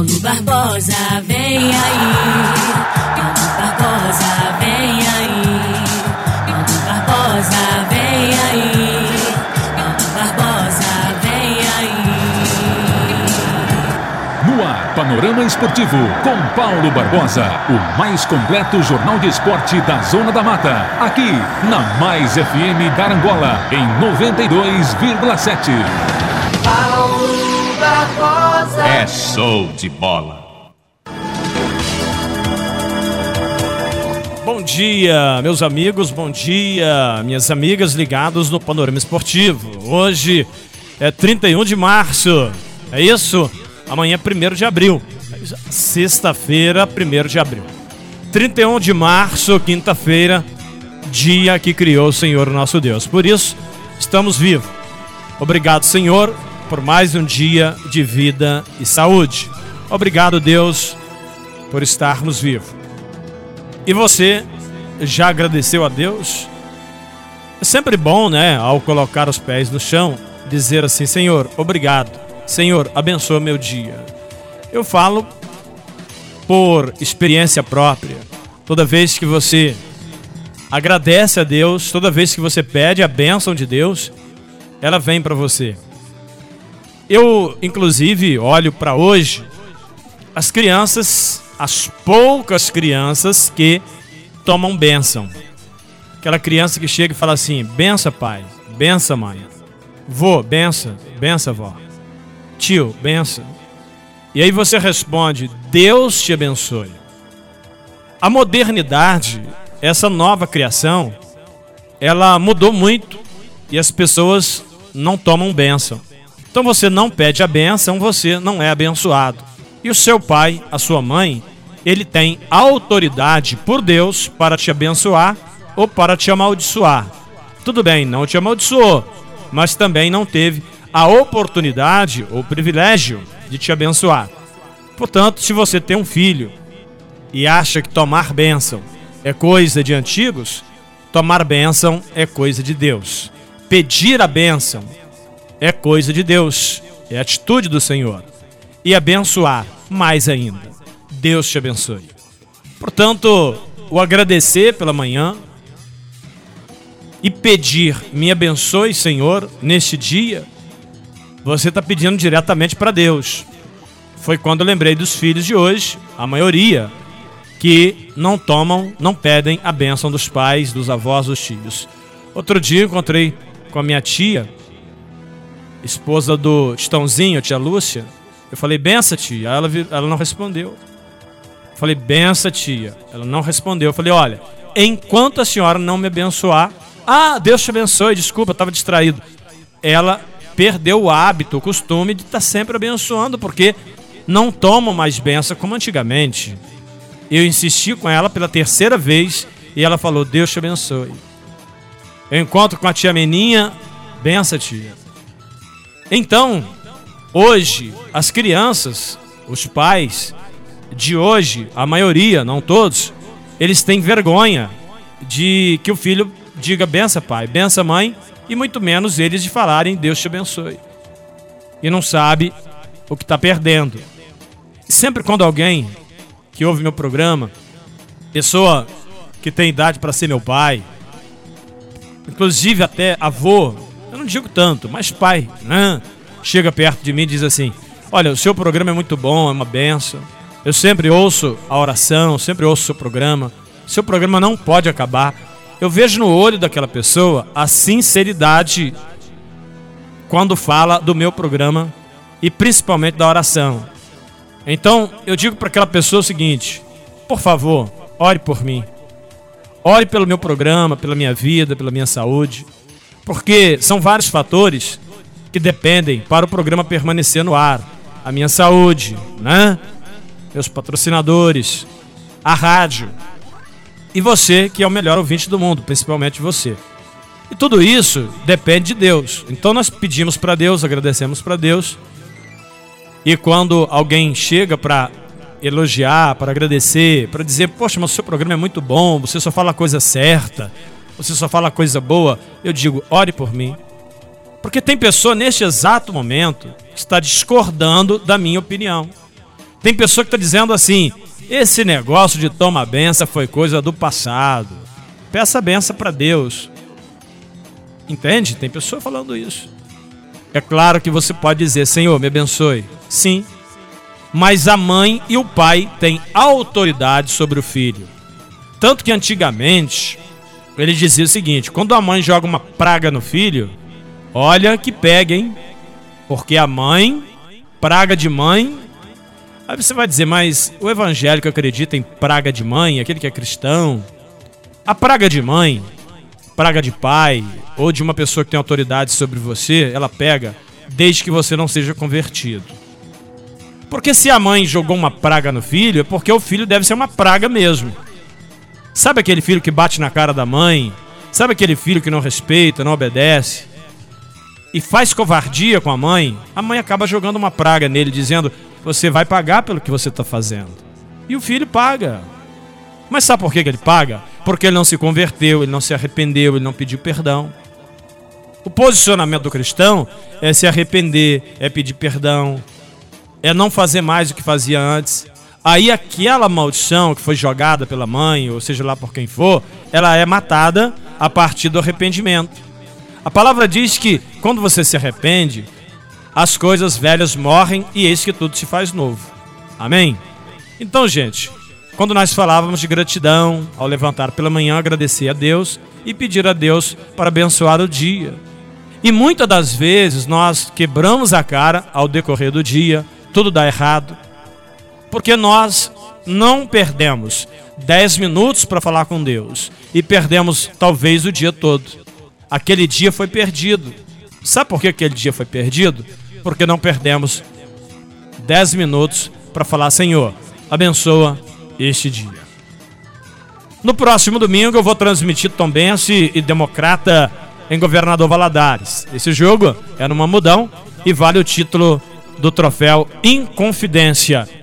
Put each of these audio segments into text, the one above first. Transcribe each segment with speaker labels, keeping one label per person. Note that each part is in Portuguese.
Speaker 1: Paulo Barbosa, vem aí. Paulo Barbosa, vem aí. Paulo Barbosa, vem aí. Paulo Barbosa, vem aí.
Speaker 2: No ar, Panorama Esportivo, com Paulo Barbosa, o mais completo jornal de esporte da Zona da Mata. Aqui, na Mais FM da Angola, em 92,7.
Speaker 3: Barbosa.
Speaker 4: É show de bola.
Speaker 5: Bom dia, meus amigos, bom dia, minhas amigas ligados no Panorama Esportivo. Hoje é 31 de março, é isso? Amanhã é 1 de abril, sexta-feira, 1 de abril. 31 de março, quinta-feira, dia que criou o Senhor nosso Deus. Por isso, estamos vivos. Obrigado, Senhor, por mais um dia de vida e saúde. Obrigado, Deus, por estarmos vivos. E você já agradeceu a Deus? É sempre bom, né, ao colocar os pés no chão, dizer assim: Senhor, obrigado. Senhor, abençoa meu dia. Eu falo por experiência própria. Toda vez que você agradece a Deus, toda vez que você pede a bênção de Deus, ela vem para você. Eu, inclusive, olho para hoje as crianças, as poucas crianças que tomam bênção. Aquela criança que chega e fala assim: benção, pai, benção, mãe. Vô, benção, benção, vó. Tio, benção. E aí você responde: Deus te abençoe. A modernidade, essa nova criação, ela mudou muito e as pessoas não tomam bênção. Então você não pede a bênção, você não é abençoado. E o seu pai, a sua mãe, ele tem autoridade por Deus para te abençoar ou para te amaldiçoar. Tudo bem, não te amaldiçoou, mas também não teve a oportunidade ou privilégio de te abençoar. Portanto, se você tem um filho e acha que tomar bênção é coisa de antigos, tomar bênção é coisa de Deus. Pedir a bênção é coisa de Deus, é atitude do Senhor. E abençoar, mais ainda. Deus te abençoe. Portanto, o agradecer pela manhã e pedir, me abençoe, Senhor, neste dia, você está pedindo diretamente para Deus. Foi quando eu lembrei dos filhos de hoje, a maioria, que não tomam, não pedem a bênção dos pais, dos avós, dos tios. Outro dia encontrei com a minha tia, esposa do Titãozinho, tia Lúcia. Eu falei, benção, tia. Ela, ela não respondeu. Eu falei, benção, tia. Ela não respondeu. Eu falei, olha, enquanto a senhora não me abençoar. Ah, Deus te abençoe, desculpa, estava distraído. Ela perdeu o hábito, o costume de estar tá sempre abençoando, porque não tomam mais benção como antigamente. Eu insisti com ela pela terceira vez e ela falou: Deus te abençoe. Eu encontro com a tia Meninha, benção, tia. Então, hoje, as crianças, os pais de hoje, a maioria, não todos, eles têm vergonha de que o filho diga benção pai, benção mãe, e muito menos eles de falarem Deus te abençoe. E não sabe o que está perdendo. Sempre quando alguém que ouve meu programa, pessoa que tem idade para ser meu pai, inclusive até avô, não digo tanto, mas pai, né? Chega perto de mim e diz assim: Olha, o seu programa é muito bom, é uma benção. Eu sempre ouço a oração, sempre ouço o seu programa. Seu programa não pode acabar. Eu vejo no olho daquela pessoa a sinceridade quando fala do meu programa e principalmente da oração. Então, eu digo para aquela pessoa o seguinte: por favor, ore por mim. Ore pelo meu programa, pela minha vida, pela minha saúde. Porque são vários fatores que dependem para o programa permanecer no ar. A minha saúde, né? Meus patrocinadores, a rádio. E você, que é o melhor ouvinte do mundo, principalmente você. E tudo isso depende de Deus. Então nós pedimos para Deus, agradecemos para Deus. E quando alguém chega para elogiar, para agradecer, para dizer, poxa, mas o seu programa é muito bom, você só fala a coisa certa, você só fala coisa boa, eu digo, ore por mim. Porque tem pessoa neste exato momento que está discordando da minha opinião. Tem pessoa que está dizendo assim: esse negócio de toma benção foi coisa do passado. Peça benção para Deus. Entende? Tem pessoa falando isso. É claro que você pode dizer: Senhor, me abençoe. Sim. Mas a mãe e o pai têm autoridade sobre o filho. Tanto que antigamente ele dizia o seguinte: quando a mãe joga uma praga no filho, olha que pega, hein? Porque a mãe, praga de mãe. Aí você vai dizer, mas o evangélico acredita em praga de mãe, aquele que é cristão. A praga de mãe, praga de pai, ou de uma pessoa que tem autoridade sobre você, ela pega desde que você não seja convertido. Porque se a mãe jogou uma praga no filho, é porque o filho deve ser uma praga mesmo. Sabe aquele filho que bate na cara da mãe? Sabe aquele filho que não respeita, não obedece? E faz covardia com a mãe? A mãe acaba jogando uma praga nele, dizendo: Você vai pagar pelo que você está fazendo. E o filho paga. Mas sabe por que ele paga? Porque ele não se converteu, ele não se arrependeu, ele não pediu perdão. O posicionamento do cristão é se arrepender, é pedir perdão, é não fazer mais o que fazia antes, Aí aquela maldição que foi jogada pela mãe, ou seja lá por quem for, ela é matada a partir do arrependimento. A palavra diz que quando você se arrepende, as coisas velhas morrem e eis que tudo se faz novo. Amém? Então, gente, quando nós falávamos de gratidão, ao levantar pela manhã, agradecer a Deus e pedir a Deus para abençoar o dia. E muitas das vezes nós quebramos a cara ao decorrer do dia, tudo dá errado porque nós não perdemos 10 minutos para falar com Deus e perdemos talvez o dia todo. Aquele dia foi perdido. Sabe por que aquele dia foi perdido? Porque não perdemos 10 minutos para falar, Senhor, abençoa este dia. No próximo domingo eu vou transmitir Tombense e Democrata em Governador Valadares. Esse jogo é no Mamudão e vale o título do troféu Inconfidência.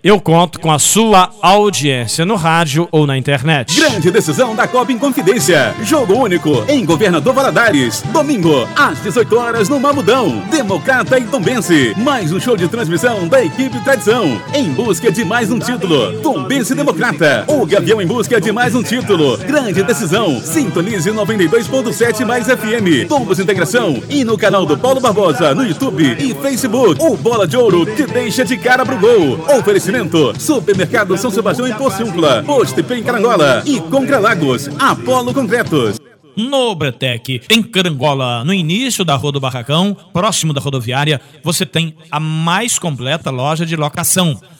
Speaker 5: Eu conto com a sua audiência no rádio ou na internet.
Speaker 6: Grande decisão da Copa Inconfidência. Jogo único em Governador Valadares. Domingo, às 18 horas no Mamudão. Democrata e Tombense. Mais um show de transmissão da equipe Tradição. Em busca de mais um título. Tombense Democrata. O Gavião em busca de mais um título. Grande decisão. Sintonize 92.7 mais FM. Tombos Integração. E no canal do Paulo Barbosa no YouTube e Facebook. O Bola de Ouro te deixa de cara pro gol. Oferecimento Oferecimento: Supermercado São Sebastião em Pociúncula, Posto em Carangola. E Concrelagos, Apolo Concretos.
Speaker 5: No Bretec, em Carangola, no início da Rua do Barracão, próximo da rodoviária, você tem a mais completa loja de locação.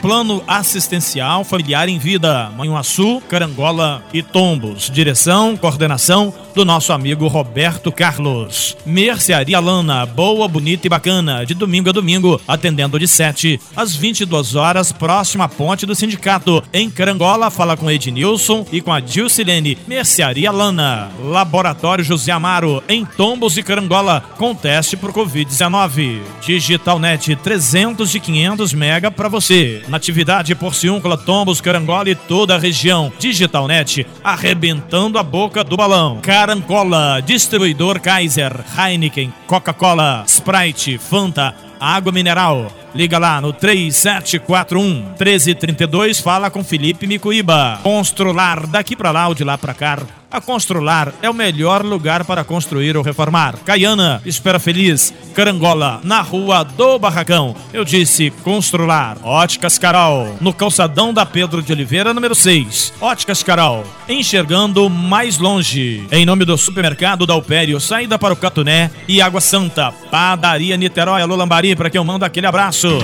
Speaker 5: Plano Assistencial Familiar em Vida, Manhuaçu, Carangola e Tombos. Direção, coordenação do nosso amigo Roberto Carlos. Mercearia Lana, boa, bonita e bacana, de domingo a domingo, atendendo de 7 às 22 horas, próxima à ponte do sindicato. Em Carangola, fala com Ednilson e com a Dilcilene. Mercearia Lana, Laboratório José Amaro, em Tombos e Carangola, com teste por Covid-19. Digitalnet 300 e 500 mega para você. Natividade, Porciúncula, Tombos, Carangola e toda a região. Digitalnet, arrebentando a boca do balão. Carangola, distribuidor Kaiser, Heineken, Coca-Cola, Sprite, Fanta, água mineral. Liga lá no 3741 1332, fala com Felipe Micuíba. Constrular daqui para lá ou de lá para cá. A Constrular é o melhor lugar para construir ou reformar. Caiana, Espera Feliz, Carangola, na rua do Barracão. Eu disse Constrular. Óticas Carol, no calçadão da Pedro de Oliveira, número 6. Óticas Carol, enxergando mais longe. Em nome do supermercado da Alpério, saída para o Catuné e Água Santa. Padaria Niterói, Alô Lambari, para quem eu mando aquele abraço.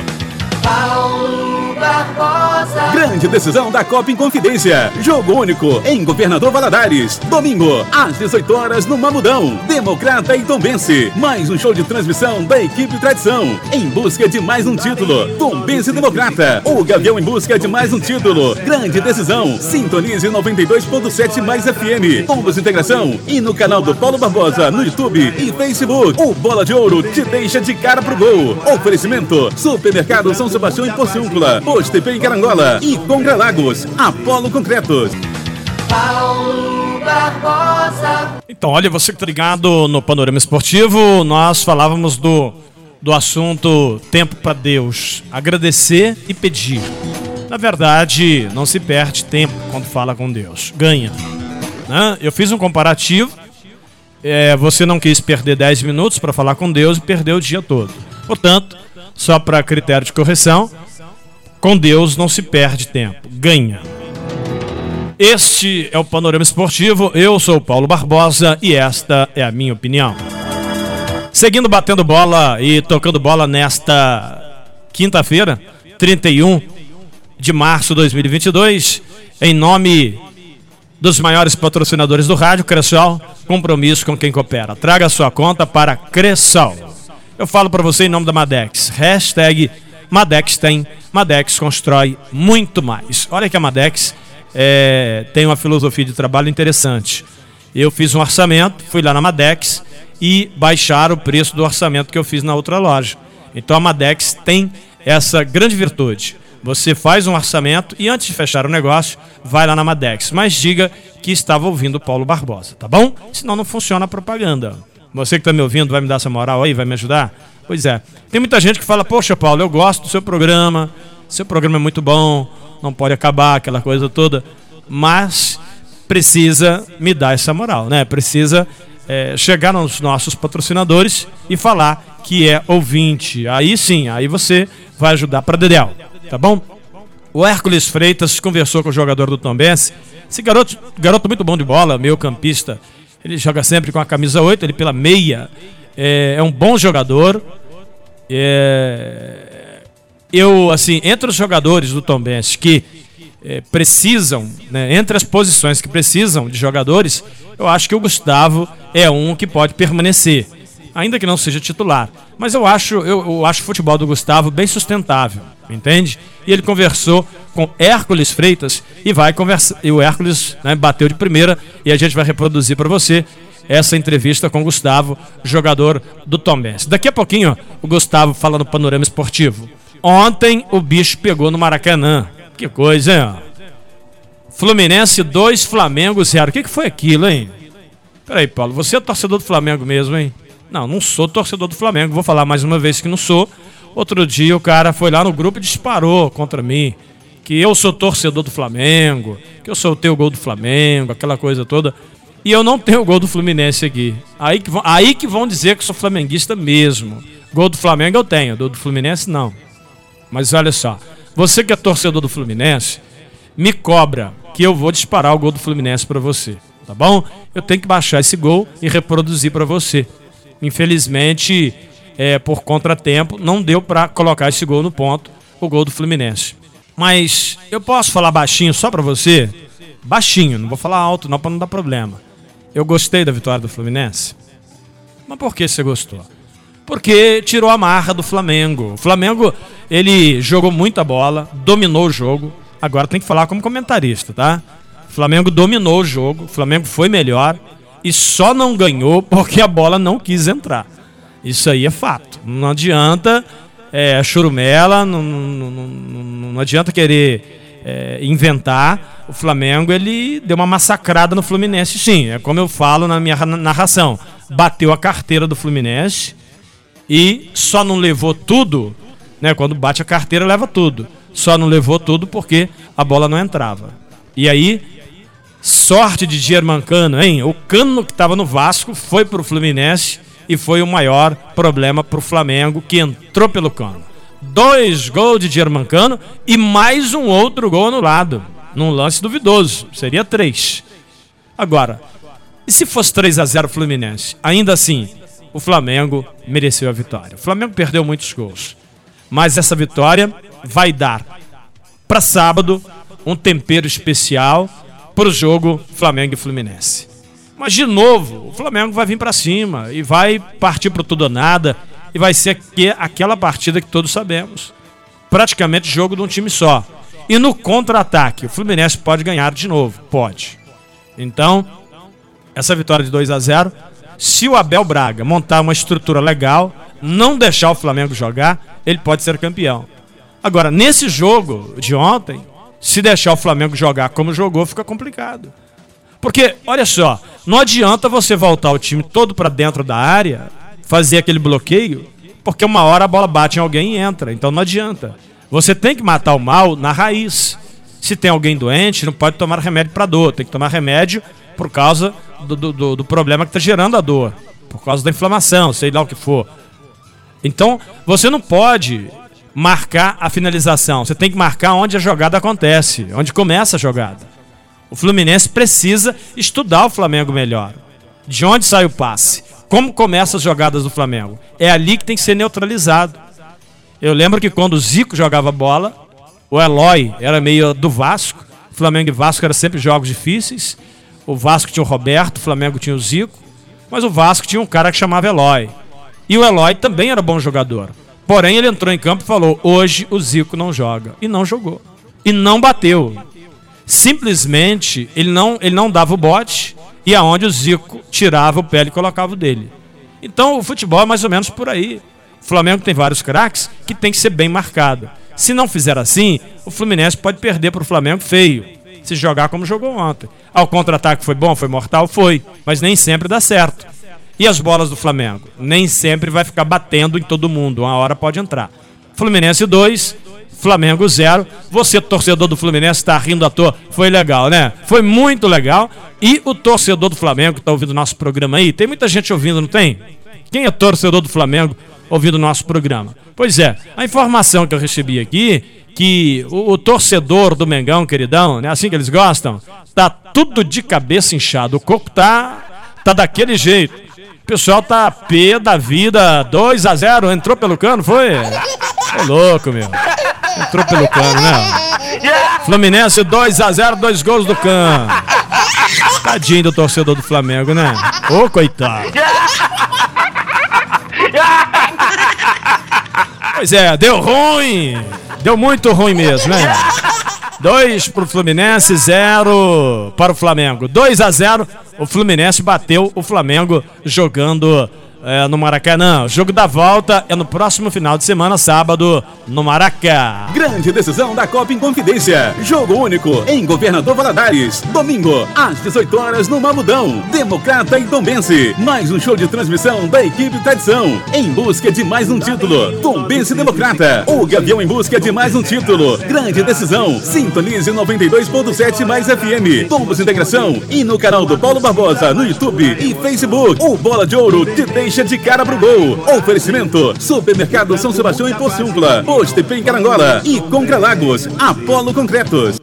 Speaker 3: Paulo Barbosa.
Speaker 6: Grande decisão da Copa Inconfidência. Jogo único em Governador Valadares. Domingo, às 18 horas no Mamudão. Democrata e Tombense. Mais um show de transmissão da equipe Tradição. Em busca de mais um título. Tombense Democrata. O Gavião em busca de mais um título. Grande decisão. Sintonize 92.7 mais FM. Tombos Integração. E no canal do Paulo Barbosa no YouTube e Facebook. O Bola de Ouro te deixa de cara pro gol. Oferecimento: Supermercado São Sebastião em Porciúncula. TP em Carangola. E Congra Lagos. Apolo Concretos.
Speaker 3: Paulo Barbosa.
Speaker 5: Então, olha, você que tá ligado no Panorama Esportivo, nós falávamos do, do assunto tempo para Deus, agradecer e pedir. Na verdade, não se perde tempo quando fala com Deus, ganha. Né? Eu fiz um comparativo, é, você não quis perder 10 minutos para falar com Deus e perdeu o dia todo. Portanto, só para critério de correção, com Deus não se perde tempo, ganha. Este é o Panorama Esportivo. Eu sou Paulo Barbosa e esta é a minha opinião. Seguindo batendo bola e tocando bola nesta quinta-feira, 31 de março de 2022, em nome dos maiores patrocinadores do rádio, Cressol, compromisso com quem coopera. Traga sua conta para Cressol. Eu falo para você em nome da Madex. Hashtag Madex tem, Madex constrói muito mais. Olha que a Madex é, tem uma filosofia de trabalho interessante. Eu fiz um orçamento, fui lá na Madex e baixaram o preço do orçamento que eu fiz na outra loja. Então a Madex tem essa grande virtude. Você faz um orçamento e antes de fechar o negócio, vai lá na Madex. Mas diga que estava ouvindo o Paulo Barbosa, tá bom? Senão não funciona a propaganda. Você que está me ouvindo vai me dar essa moral aí, vai me ajudar? Pois é. Tem muita gente que fala, poxa, Paulo, eu gosto do seu programa, seu programa é muito bom, não pode acabar, aquela coisa toda. Mas precisa me dar essa moral, né? Precisa é, chegar nos nossos patrocinadores e falar que é ouvinte. Aí sim, aí você vai ajudar para Dedel, tá bom? O Hércules Freitas conversou com o jogador do Tombense. Esse garoto, garoto muito bom de bola, meio campista. Ele joga sempre com a camisa 8, ele pela meia. É, é um bom jogador. É, eu, assim, entre os jogadores do Tombense que é, precisam, né, entre as posições que precisam de jogadores, eu acho que o Gustavo é um que pode permanecer, ainda que não seja titular. Mas eu acho, eu, eu acho o futebol do Gustavo bem sustentável, entende? E ele conversou com Hércules Freitas e vai conversar. E o Hércules né, bateu de primeira e a gente vai reproduzir para você essa entrevista com o Gustavo, jogador do Tombense. Daqui a pouquinho, o Gustavo fala no panorama esportivo. Ontem o bicho pegou no Maracanã. Que coisa, hein? Fluminense 2, Flamengo 0. O que, que foi aquilo, hein? Peraí, Paulo, você é torcedor do Flamengo mesmo, hein? Não, não sou torcedor do Flamengo. Vou falar mais uma vez que não sou. Outro dia o cara foi lá no grupo e disparou contra mim. Que eu sou torcedor do Flamengo, que eu soltei o gol do Flamengo, aquela coisa toda. E eu não tenho o gol do Fluminense aqui. Aí que, vão, aí que vão dizer que sou flamenguista mesmo. Gol do Flamengo eu tenho, gol do Fluminense não. Mas olha só, você que é torcedor do Fluminense, me cobra que eu vou disparar o gol do Fluminense para você, tá bom? Eu tenho que baixar esse gol e reproduzir para você. Infelizmente, é, por contratempo, não deu para colocar esse gol no ponto, o gol do Fluminense. Mas eu posso falar baixinho só para você? Baixinho, não vou falar alto não para não dar problema. Eu gostei da vitória do Fluminense. Mas por que você gostou? Porque tirou a marra do Flamengo. O Flamengo, ele jogou muita bola, dominou o jogo. Agora tem que falar como comentarista, tá? O Flamengo dominou o jogo, o Flamengo foi melhor e só não ganhou porque a bola não quis entrar. Isso aí é fato. Não adianta é, churumela, não, não, não, não adianta querer é, inventar. O Flamengo ele deu uma massacrada no Fluminense, sim. É como eu falo na minha narração. Bateu a carteira do Fluminense e só não levou tudo, né? Quando bate a carteira, leva tudo. Só não levou tudo porque a bola não entrava. E aí, sorte de Germancano, hein? O cano que estava no Vasco foi pro Fluminense e foi o maior problema para o Flamengo, que entrou pelo cano. Dois gols de Germancano e mais um outro gol anulado, num lance duvidoso. Seria três. Agora, e se fosse 3 a 0 Fluminense? Ainda assim, o Flamengo mereceu a vitória. O Flamengo perdeu muitos gols. Mas essa vitória vai dar para sábado um tempero especial para o jogo Flamengo e Fluminense. Mas de novo, o Flamengo vai vir para cima e vai partir para tudo ou nada e vai ser aquela partida que todos sabemos. Praticamente jogo de um time só. E no contra-ataque, o Fluminense pode ganhar de novo, pode. Então, essa vitória de 2 a 0, se o Abel Braga montar uma estrutura legal, não deixar o Flamengo jogar, ele pode ser campeão. Agora, nesse jogo de ontem, se deixar o Flamengo jogar como jogou, fica complicado. Porque, olha só, não adianta você voltar o time todo para dentro da área, fazer aquele bloqueio, porque uma hora a bola bate em alguém e entra. Então não adianta. Você tem que matar o mal na raiz. Se tem alguém doente, não pode tomar remédio para dor. Tem que tomar remédio por causa do, do, do problema que está gerando a dor. Por causa da inflamação, sei lá o que for. Então, você não pode marcar a finalização. Você tem que marcar onde a jogada acontece, onde começa a jogada. O Fluminense precisa estudar o Flamengo melhor. De onde sai o passe? Como começam as jogadas do Flamengo? É ali que tem que ser neutralizado. Eu lembro que quando o Zico jogava bola, o Eloy era meio do Vasco. Flamengo e Vasco eram sempre jogos difíceis. O Vasco tinha o Roberto, o Flamengo tinha o Zico. Mas o Vasco tinha um cara que chamava Eloy. E o Eloy também era bom jogador. Porém, ele entrou em campo e falou: hoje o Zico não joga. E não jogou. E não bateu. Simplesmente ele não, ele não dava o bote e aonde o Zico tirava o pé e colocava o dele. Então o futebol é mais ou menos por aí. O Flamengo tem vários craques que tem que ser bem marcado. Se não fizer assim, o Fluminense pode perder para o Flamengo feio. Se jogar como jogou ontem. Ao contra-ataque foi bom, foi mortal? Foi. Mas nem sempre dá certo. E as bolas do Flamengo? Nem sempre vai ficar batendo em todo mundo. Uma hora pode entrar. Fluminense 2, Flamengo 0. Você, torcedor do Fluminense, está rindo à toa. Foi legal, né? Foi muito legal. E o torcedor do Flamengo que está ouvindo nosso programa aí, tem muita gente ouvindo, não tem? Quem é torcedor do Flamengo ouvindo nosso programa? Pois é, a informação que eu recebi aqui que o, o, torcedor do Mengão, queridão, né, assim que eles gostam, tá tudo de cabeça inchado. O corpo tá tá daquele jeito. O pessoal tá pé da vida, 2 a 0 entrou pelo cano, foi? É louco, meu. Entrou pelo cano, né? Fluminense 2 a 0 dois gols do cano. Tadinho do torcedor do Flamengo, né? Ô, coitado. Pois é, deu ruim. Deu muito ruim mesmo, né? 2 para o Fluminense, 0 para o Flamengo. 2 a 0 o Fluminense bateu o Flamengo jogando é, no Maracanã. O jogo da volta é no próximo final de semana, sábado, no Maracá.
Speaker 6: Grande decisão da Copa Inconfidência. Jogo único em Governador Valadares. Domingo, às 18 horas, no Mamudão. Democrata e Tombense. Mais um show de transmissão da equipe Tradição. Em busca de mais um título. Tombense Democrata. O Gavião em busca de mais um título. Grande decisão. Sintonize 92.7 mais FM. Tombos Integração. E no canal do Paulo Barbosa, no YouTube e Facebook. O Bola de Ouro te deixa deixa de cara pro gol. Oferecimento: Supermercado São Sebastião em Porciúncula, Postepê em Carangola e Concra Lagos, Apolo Concretos.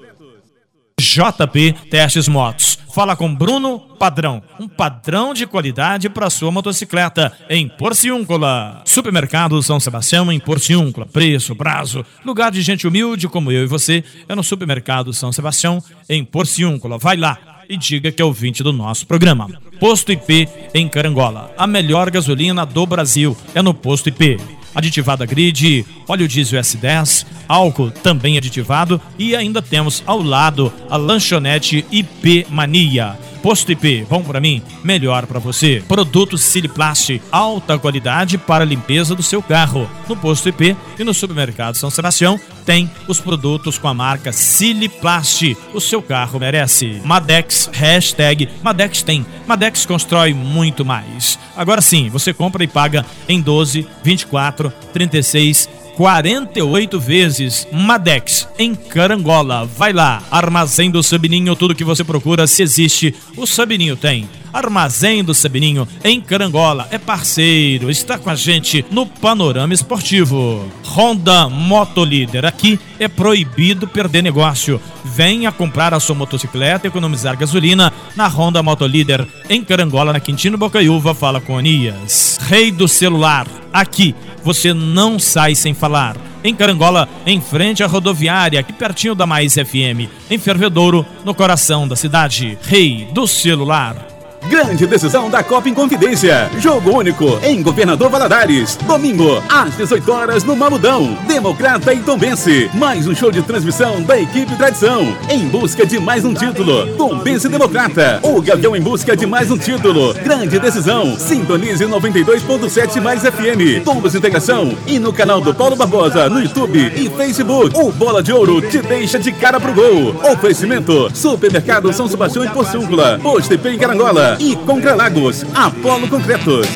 Speaker 5: JP Testes Motos. Fala com Bruno Padrão, um padrão de qualidade para sua motocicleta em Porciúncula. Supermercado São Sebastião em Porciúncula. Preço, prazo, lugar de gente humilde como eu e você é no Supermercado São Sebastião em Porciúncula. Vai lá e diga que é ouvinte do nosso programa. Posto IP em Carangola. A melhor gasolina do Brasil é no Posto IP. Aditivada grid, óleo diesel S10, álcool também aditivado e ainda temos ao lado a lanchonete IP Mania Posto IP, bom para mim, melhor para você. Produtos Siliplast, alta qualidade para a limpeza do seu carro. No Posto IP e no Supermercado São Sebastião tem os produtos com a marca Siliplast. O seu carro merece. Madex, hashtag Madex tem. Madex constrói muito mais. Agora sim, você compra e paga em 12, 24, 36 48 vezes. Madex, em Carangola. Vai lá, Armazém do Sabininho, tudo que você procura, se existe, o Sabininho tem. Armazém do Sabininho, em Carangola. É parceiro, está com a gente no Panorama Esportivo. Honda Motolíder. Aqui é proibido perder negócio. Venha comprar a sua motocicleta e economizar gasolina na Honda Motolíder, em Carangola, na Quintino Bocaiúva. Fala com Anias. Rei do celular. Aqui você não sai sem falar. Em Carangola, em frente à rodoviária, aqui pertinho da Mais FM. Em Fervedouro, no coração da cidade. Rei do celular.
Speaker 6: Grande decisão da Copa Inconfidência. Jogo único em Governador Valadares. Domingo, às 18 horas no Mamudão. Democrata e Tombense. Mais um show de transmissão da equipe Tradição. Em busca de mais um título. Tombense Democrata. O Gavião em busca de mais um título. Grande decisão. Sintonize 92.7 mais FM. Tombos Integração. E no canal do Paulo Barbosa no YouTube e Facebook. O Bola de Ouro te deixa de cara pro gol. Oferecimento. Supermercado São Sebastião e Porciúncula. Posto em Carangola e Concrelagos, Apolo Concretos.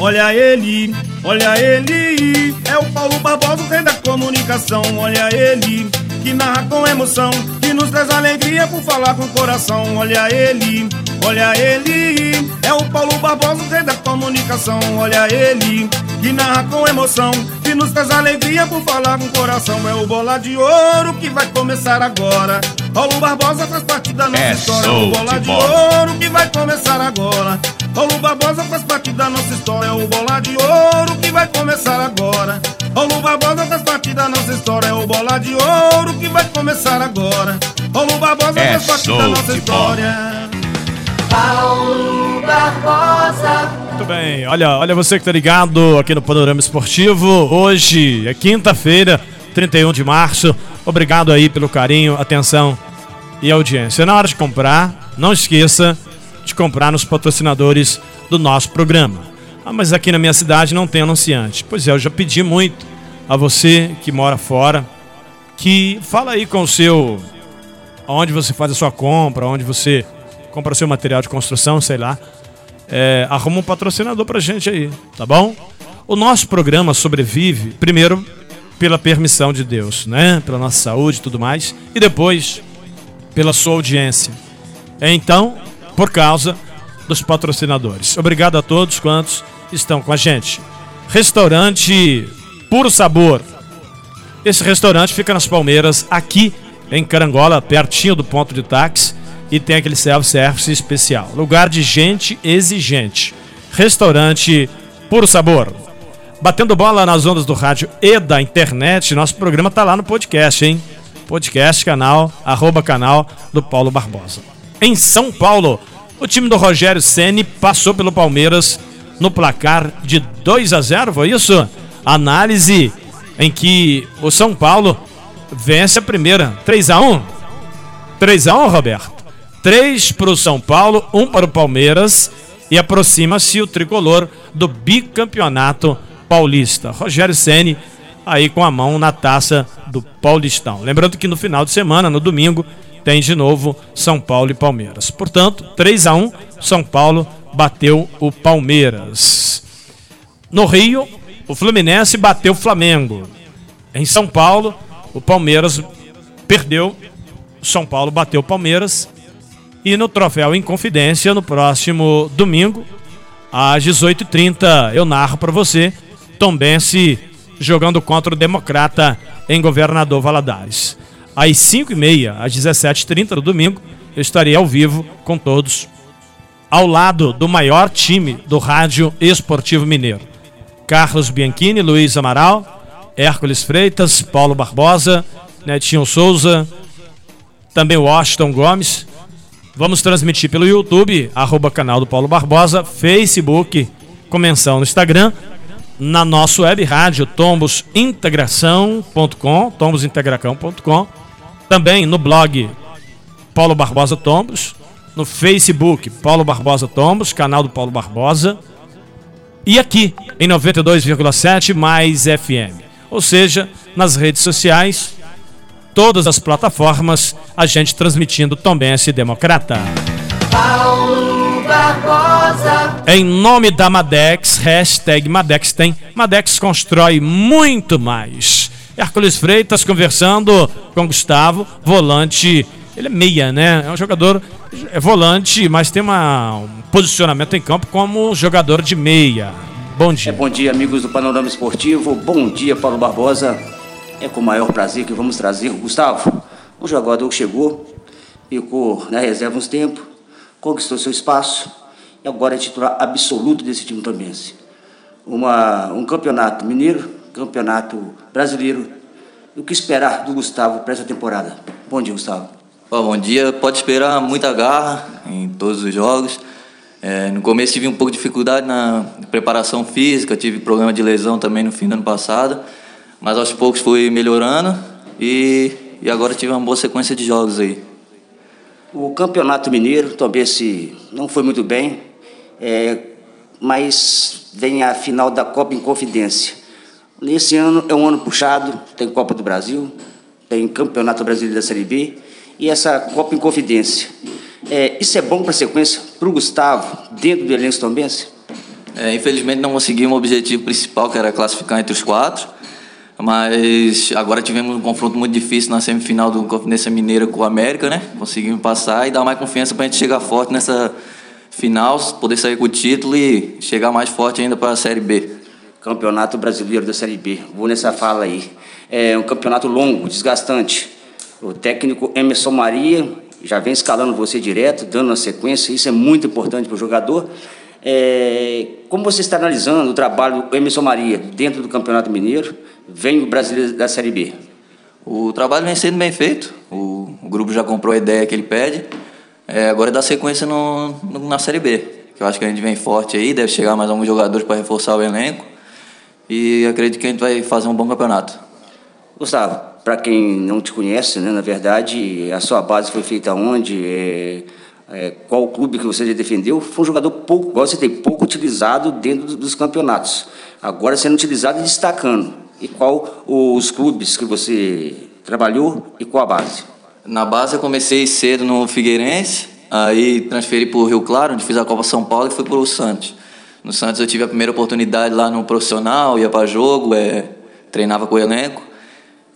Speaker 7: Olha ele, olha ele, é o Paulo Barbosa, o rei da comunicação. Olha ele, que narra com emoção, que nos traz alegria por falar com o coração. Olha ele, olha ele, é o Paulo Barbosa, rei da comunicação. Olha ele, que narra com emoção, que nos traz alegria por falar com o coração. É o bola de ouro que vai começar agora. Paulo Barbosa faz parte da nossa
Speaker 4: É
Speaker 7: história.
Speaker 4: show
Speaker 7: o bola
Speaker 4: de
Speaker 7: ouro que vai começar agora. Paulo Barbosa faz parte da nossa história. É o bola de ouro que vai começar agora. Paulo Barbosa faz parte da nossa história. É o bola de ouro que vai começar agora. Paulo Barbosa
Speaker 4: É
Speaker 7: faz parte da nossa história.
Speaker 3: Paulo Barbosa.
Speaker 5: Muito bem, olha, olha você que tá ligado aqui no Panorama Esportivo. Hoje é quinta-feira, 31 de março. Obrigado aí pelo carinho, atenção e audiência. Na hora de comprar, não esqueça de comprar nos patrocinadores do nosso programa. Ah, mas aqui na minha cidade não tem anunciante. Pois é, eu já pedi muito a você que mora fora que fala aí com o seu onde você faz a sua compra, onde você compra seu material de construção, sei lá. É, arruma um patrocinador pra gente aí, tá bom? O nosso programa sobrevive, primeiro, pela permissão de Deus, né? Pela nossa saúde e tudo mais, e depois pela sua audiência. Então, por causa dos patrocinadores. Obrigado a todos quantos estão com a gente. Restaurante Puro Sabor. Esse restaurante fica nas Palmeiras, aqui em Carangola, pertinho do ponto de táxi, e tem aquele self-service especial. Lugar de gente exigente. Restaurante Puro Sabor. Batendo bola nas ondas do rádio e da internet, nosso programa tá lá no podcast, hein? Podcast, canal, arroba canal do Paulo Barbosa. Em São Paulo, o time do Rogério Ceni passou pelo Palmeiras no placar de 2 a 0, foi isso? Análise em que o São Paulo vence a primeira, 3 a 1. 3 a 1, Roberto. 3 para o São Paulo, 1 para o Palmeiras e aproxima-se o tricolor do bicampeonato paulista. Rogério Ceni aí com a mão na taça do Paulistão. Lembrando que no final de semana, no domingo, tem de novo São Paulo e Palmeiras. Portanto, 3 a 1, São Paulo bateu o Palmeiras. No Rio, o Fluminense bateu o Flamengo. Em São Paulo, o Palmeiras perdeu, São Paulo bateu o Palmeiras. E no troféu Inconfidência, no próximo domingo, às 18h30, eu narro para você Tombense jogando contra o Democrata em Governador Valadares. Às 5h30, às 17h30 do domingo, eu estarei ao vivo com todos, ao lado do maior time do Rádio Esportivo Mineiro. Carlos Bianchini, Luiz Amaral, Hércules Freitas, Paulo Barbosa, Netinho Souza, também Washington Gomes. Vamos transmitir pelo YouTube, arroba canal do Paulo Barbosa, Facebook, com menção no Instagram, na nossa web rádio tombosintegração.com, tombosintegracão.com, também no blog Paulo Barbosa Tombos, no Facebook Paulo Barbosa Tombos, canal do Paulo Barbosa, e aqui em 92,7 mais FM. Ou seja, nas redes sociais, todas as plataformas, a gente transmitindo Tombense Democrata.
Speaker 3: Paulo Barbosa.
Speaker 5: Em nome da Madex, hashtag Madex tem. Madex constrói muito mais. Hércules Freitas conversando com Gustavo, volante. Ele é meia, né? É um jogador. É volante, mas tem uma, um posicionamento em campo como jogador de meia. Bom dia.
Speaker 8: É, bom dia, amigos do Panorama Esportivo. Bom dia, Paulo Barbosa. É com o maior prazer que vamos trazer o Gustavo, um jogador que chegou, ficou na reserva uns tempos, conquistou seu espaço e agora é titular absoluto desse time também. Uma, um campeonato mineiro, campeonato brasileiro. O que esperar do Gustavo para essa temporada? Bom dia, Gustavo.
Speaker 9: bom dia. Pode esperar muita garra em todos os jogos. É, no começo tive um pouco de dificuldade na preparação física, tive problema de lesão também no fim do ano passado, mas aos poucos fui melhorando e, e agora tive uma boa sequência de jogos aí.
Speaker 8: O Campeonato Mineiro também se não foi muito bem, é, mas vem a final da Copa em Confidência. Nesse ano é um ano puxado, tem Copa do Brasil, tem Campeonato Brasileiro da Série B e essa Copa em Confidência. É, isso é bom para a sequência para o Gustavo, dentro do elenco tombense?
Speaker 9: É, infelizmente não conseguimos o objetivo principal, que era classificar entre os quatro. Mas agora tivemos um confronto muito difícil na semifinal do Confidência Mineira com o América, né? Conseguimos passar e dar mais confiança para a gente chegar forte nessa final, poder sair com o título e chegar mais forte ainda para a Série B.
Speaker 8: Campeonato Brasileiro da Série B. Vou nessa fala aí. É um campeonato longo, desgastante. O técnico Emerson Maria já vem escalando você direto, dando uma sequência. Isso é muito importante para o jogador. É, como você está analisando o trabalho do Emerson Maria dentro do Campeonato Mineiro? Vem o brasileiro da Série B.
Speaker 9: O trabalho vem sendo bem feito. O, o grupo já comprou a ideia que ele pede. É, agora é dar sequência no, no, na Série B. Eu acho que a gente vem forte aí, deve chegar mais alguns jogadores para reforçar o elenco. E acredito que a gente vai fazer um bom campeonato.
Speaker 8: Gustavo, para quem não te conhece, né, na verdade, a sua base foi feita onde? É, é, qual clube que você já defendeu? Foi um jogador pouco, igual você tem, pouco utilizado dentro dos campeonatos. Agora sendo utilizado e destacando. E qual os clubes que você trabalhou e qual a base?
Speaker 9: Na base eu comecei cedo no Figueirense, aí transferi para o Rio Claro, onde fiz a Copa São Paulo e fui para o Santos. No Santos eu tive a primeira oportunidade lá no profissional, ia para jogo, é, treinava com o elenco.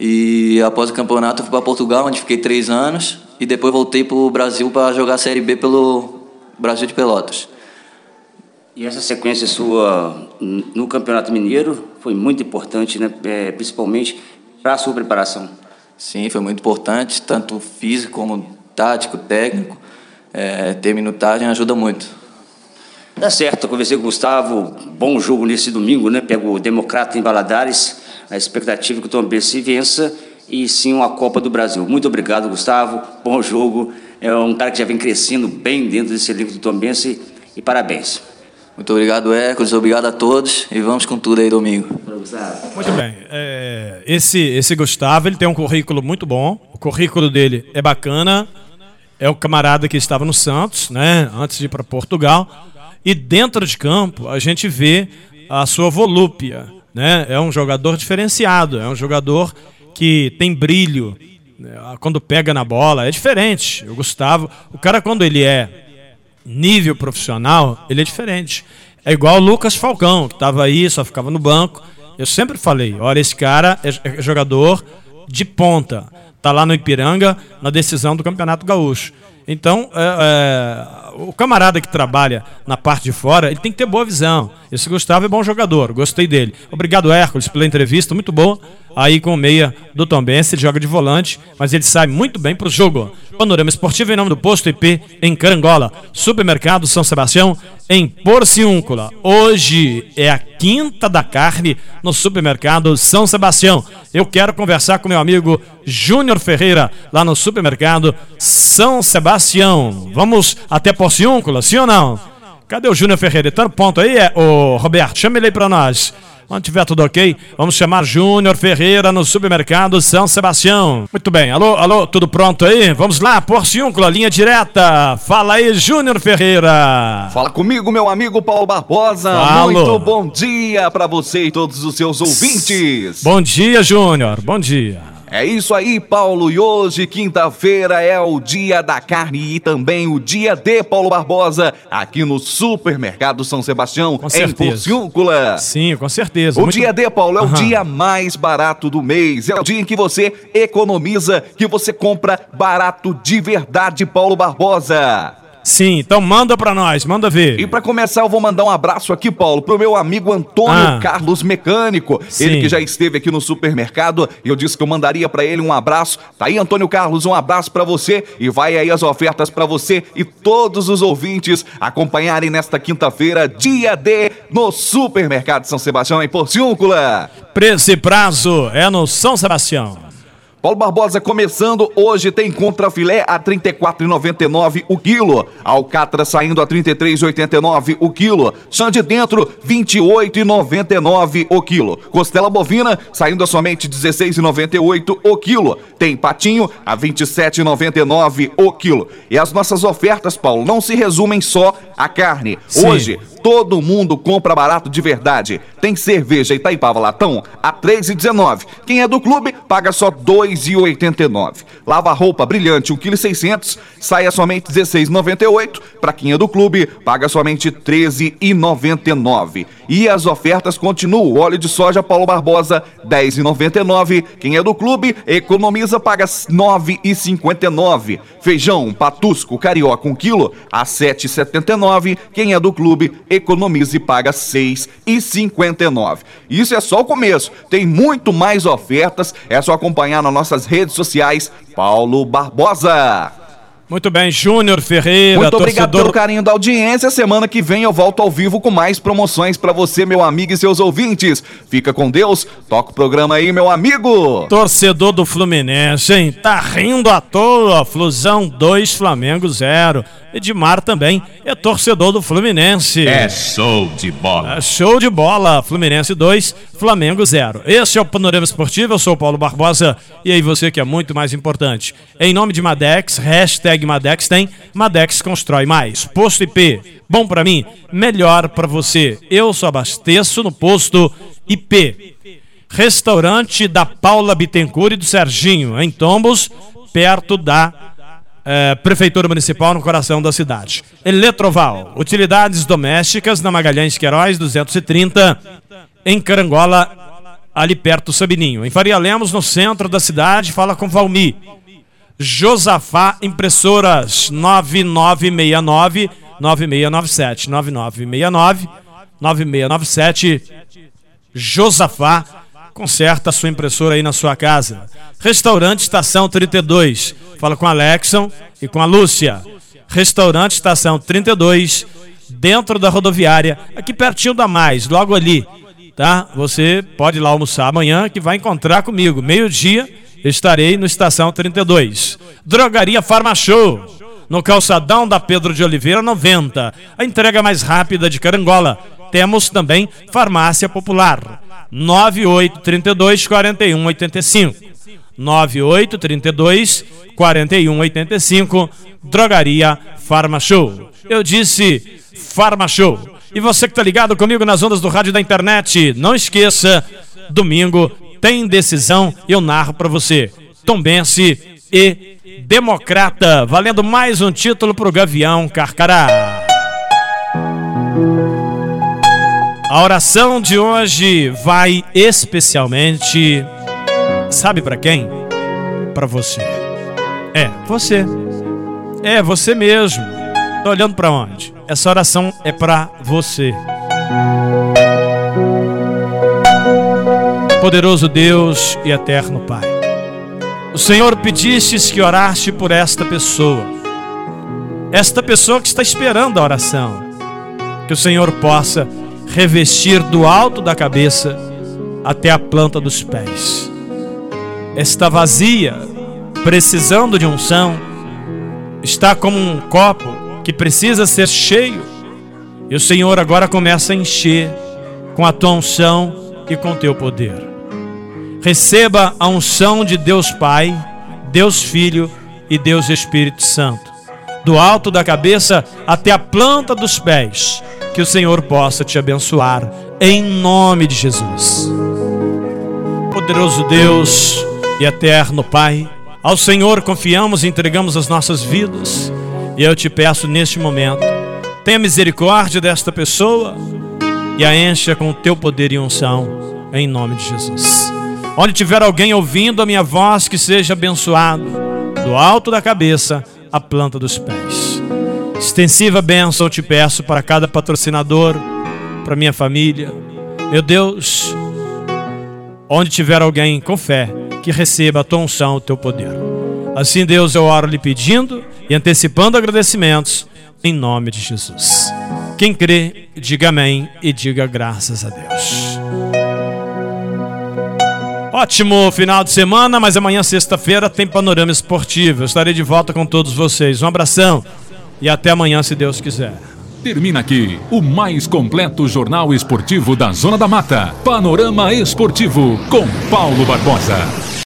Speaker 9: E após o campeonato eu fui para Portugal, onde fiquei três anos. E depois voltei para o Brasil para jogar a Série B pelo Brasil de Pelotas.
Speaker 8: E essa sequência sua no Campeonato Mineiro foi muito importante, né? É, principalmente para a sua preparação.
Speaker 9: Sim, foi muito importante, tanto físico como tático, técnico. É, ter minutagem ajuda muito.
Speaker 8: Tá certo, eu conversei com o Gustavo, bom jogo nesse domingo, né? Pega o Democrata em Valadares, a expectativa é que o Tom se vença e sim uma Copa do Brasil. Muito obrigado, Gustavo, bom jogo. É um cara que já vem crescendo bem dentro desse elenco do Tom e parabéns.
Speaker 9: Muito obrigado, Hércules. Obrigado a todos. E vamos com tudo aí domingo.
Speaker 5: Muito bem. É, esse, esse Gustavo ele tem um currículo muito bom. O currículo dele é bacana. É o camarada que estava no Santos, né? Antes de ir para Portugal. E dentro de campo a gente vê a sua volúpia. Né? É um jogador diferenciado. É um jogador que tem brilho. Né? Quando pega na bola, é diferente. O Gustavo, o cara quando ele é nível profissional, ele é diferente. É igual o Lucas Falcão, que estava aí, só ficava no banco. Eu sempre falei, olha, esse cara é, é jogador de ponta. Tá lá no Ipiranga, na decisão do Campeonato Gaúcho. Então, é, é, o camarada que trabalha na parte de fora, ele tem que ter boa visão. Esse Gustavo é bom jogador, gostei dele. Obrigado, Hércules, pela entrevista, muito boa. Aí com o meia do Tom Benz, ele joga de volante, mas ele sai muito bem pro jogo. Panorama Esportivo em nome do Posto IP em Carangola. Supermercado São Sebastião em Porciúncula. Hoje é a quinta da carne no Supermercado São Sebastião. Eu quero conversar com meu amigo Júnior Ferreira, lá no Supermercado São Sebastião. Vamos até Porciúncula, sim ou não? Cadê o Júnior Ferreira? Tá no ponto aí, é? Ô, Roberto, chame ele aí pra nós. Quando tiver tudo ok, vamos chamar Júnior Ferreira no supermercado São Sebastião. Muito bem, alô, alô, tudo pronto aí? Vamos lá, Porciúncula, linha direta. Fala aí, Júnior Ferreira.
Speaker 10: Fala comigo, meu amigo Paulo Barbosa. Falo. Muito bom dia para você e todos os seus ouvintes.
Speaker 5: Bom dia, Júnior, bom dia.
Speaker 10: É isso aí, Paulo. E hoje, quinta-feira, é o dia da carne e também o dia de Paulo Barbosa, aqui no Supermercado São Sebastião,
Speaker 5: Com
Speaker 10: em
Speaker 5: certeza.
Speaker 10: Porciúncula.
Speaker 5: Sim, com certeza.
Speaker 10: O
Speaker 5: Muito-
Speaker 10: dia D, Paulo, é o
Speaker 5: Aham.
Speaker 10: dia mais barato do mês. É o dia em que você economiza, que você compra barato de verdade, Paulo Barbosa.
Speaker 5: Sim, então manda pra nós, manda ver.
Speaker 10: E pra começar, eu vou mandar um abraço aqui, Paulo, pro meu amigo Antônio
Speaker 5: Ah.
Speaker 10: Carlos Mecânico.
Speaker 5: Sim.
Speaker 10: Ele que já esteve aqui no supermercado e eu disse que eu mandaria pra ele um abraço. Tá aí, Antônio Carlos, um abraço pra você e vai aí as ofertas pra você e todos os ouvintes acompanharem nesta quinta-feira, dia D, no supermercado São Sebastião em Porciúncula.
Speaker 5: Preço e prazo é no São Sebastião.
Speaker 10: Paulo Barbosa começando hoje tem contra filé a R$ 34,99 o quilo, alcatra saindo a R$ 33,89 o quilo, chã de dentro R$ 28,99 o quilo, costela bovina saindo a somente R$ 16,98 o quilo, tem patinho a R$ 27,99 o quilo. E as nossas ofertas, Paulo, não se resumem só à carne.
Speaker 5: Sim.
Speaker 10: Hoje Todo mundo compra barato de verdade. Tem cerveja Itaipava Latão a R$ 3,19. Quem é do clube paga só R$ 2,89. Lava roupa brilhante 1,6 kg sai a somente R$ 16,98. Para quem é do clube paga somente R$ 13,99. E as ofertas continuam. Óleo de soja Paulo Barbosa R$ 10,99. Quem é do clube economiza paga R$ 9,59. Feijão Patusco Carioca 1 kg a R$ 7,79. Quem é do clube economiza e paga R$ 6,59. Isso é só o começo. Tem muito mais ofertas. É só acompanhar nas nossas redes sociais. Paulo Barbosa.
Speaker 5: Muito bem, Júnior Ferreira,
Speaker 10: Muito obrigado
Speaker 5: torcedor.
Speaker 10: pelo carinho da audiência. Semana que vem eu volto ao vivo com mais promoções pra você, meu amigo e seus ouvintes. Fica com Deus. Toca o programa aí, meu amigo.
Speaker 5: Torcedor do Fluminense, hein? Tá rindo à toa. Flusão 2, Flamengo 0. Edmar também é torcedor do Fluminense.
Speaker 4: É show de bola.
Speaker 5: É show de bola. Fluminense 2, Flamengo 0. Esse é o Panorama Esportivo. Eu sou o Paulo Barbosa. E aí você que é muito mais importante. Em nome de Madex, hashtag Madex tem. Madex constrói mais. Posto IP, bom pra mim, melhor pra você. Eu só abasteço no posto IP. Restaurante da Paula Bittencourt e do Serginho, em Tombos, perto da é, Prefeitura Municipal, no coração da cidade. Eletroval, utilidades domésticas na Magalhães Queiroz, 230, em Carangola, ali perto do Sabininho. Em Faria Lemos, no centro da cidade, fala com Valmi. Josafá Impressoras 9969 9697 9969 9697 Josafá conserta a sua impressora aí na sua casa. Restaurante Estação 32. Fala com a Alexon e com a Lúcia. Restaurante Estação 32, dentro da rodoviária, aqui pertinho da Mais, logo ali, tá? Você pode ir lá almoçar amanhã que vai encontrar comigo. Meio-dia estarei no Estação 32. Drogaria Farmachou, no calçadão da Pedro de Oliveira 90. A entrega mais rápida de Carangola. Temos também Farmácia Popular. 9832 4185. 9832 4185. Drogaria Farma Show. Eu disse Farma Show. E você que tá ligado comigo nas ondas do rádio da internet, não esqueça, domingo tem decisão eu narro para você. Tombense e Democrata, valendo mais um título pro Gavião Carcará. A oração de hoje vai especialmente, sabe para quem? Para você. É, você. É, você mesmo. Tá olhando para onde? Essa oração é para você. Poderoso Deus e eterno Pai. O Senhor pedistes que oraste por esta pessoa. Esta pessoa que está esperando a oração. Que o Senhor possa revestir do alto da cabeça até a planta dos pés. Está vazia, precisando de unção, está como um copo que precisa ser cheio, e o Senhor agora começa a encher com a tua unção e com teu poder. Receba a unção de Deus Pai, Deus Filho e Deus Espírito Santo, do alto da cabeça até a planta dos pés que o Senhor possa te abençoar, em nome de Jesus. Poderoso Deus, e eterno Pai, ao Senhor confiamos e entregamos as nossas vidas. E eu te peço neste momento, tenha misericórdia desta pessoa e a encha com o teu poder e unção, em nome de Jesus. Onde tiver alguém ouvindo a minha voz, que seja abençoado, do alto da cabeça à planta dos pés. Extensiva bênção eu te peço para cada patrocinador, para minha família. Meu Deus, onde tiver alguém com fé, que receba a tua unção, o teu poder. Assim, Deus, eu oro lhe pedindo e antecipando agradecimentos, em nome de Jesus. Quem crê, diga amém e diga graças a Deus. Ótimo final de semana, mas amanhã, sexta-feira, tem panorama esportivo. Eu estarei de volta com todos vocês. Um abração e até amanhã, se Deus quiser.
Speaker 2: Termina aqui o mais completo jornal esportivo da Zona da Mata. Panorama Esportivo com Paulo Barbosa.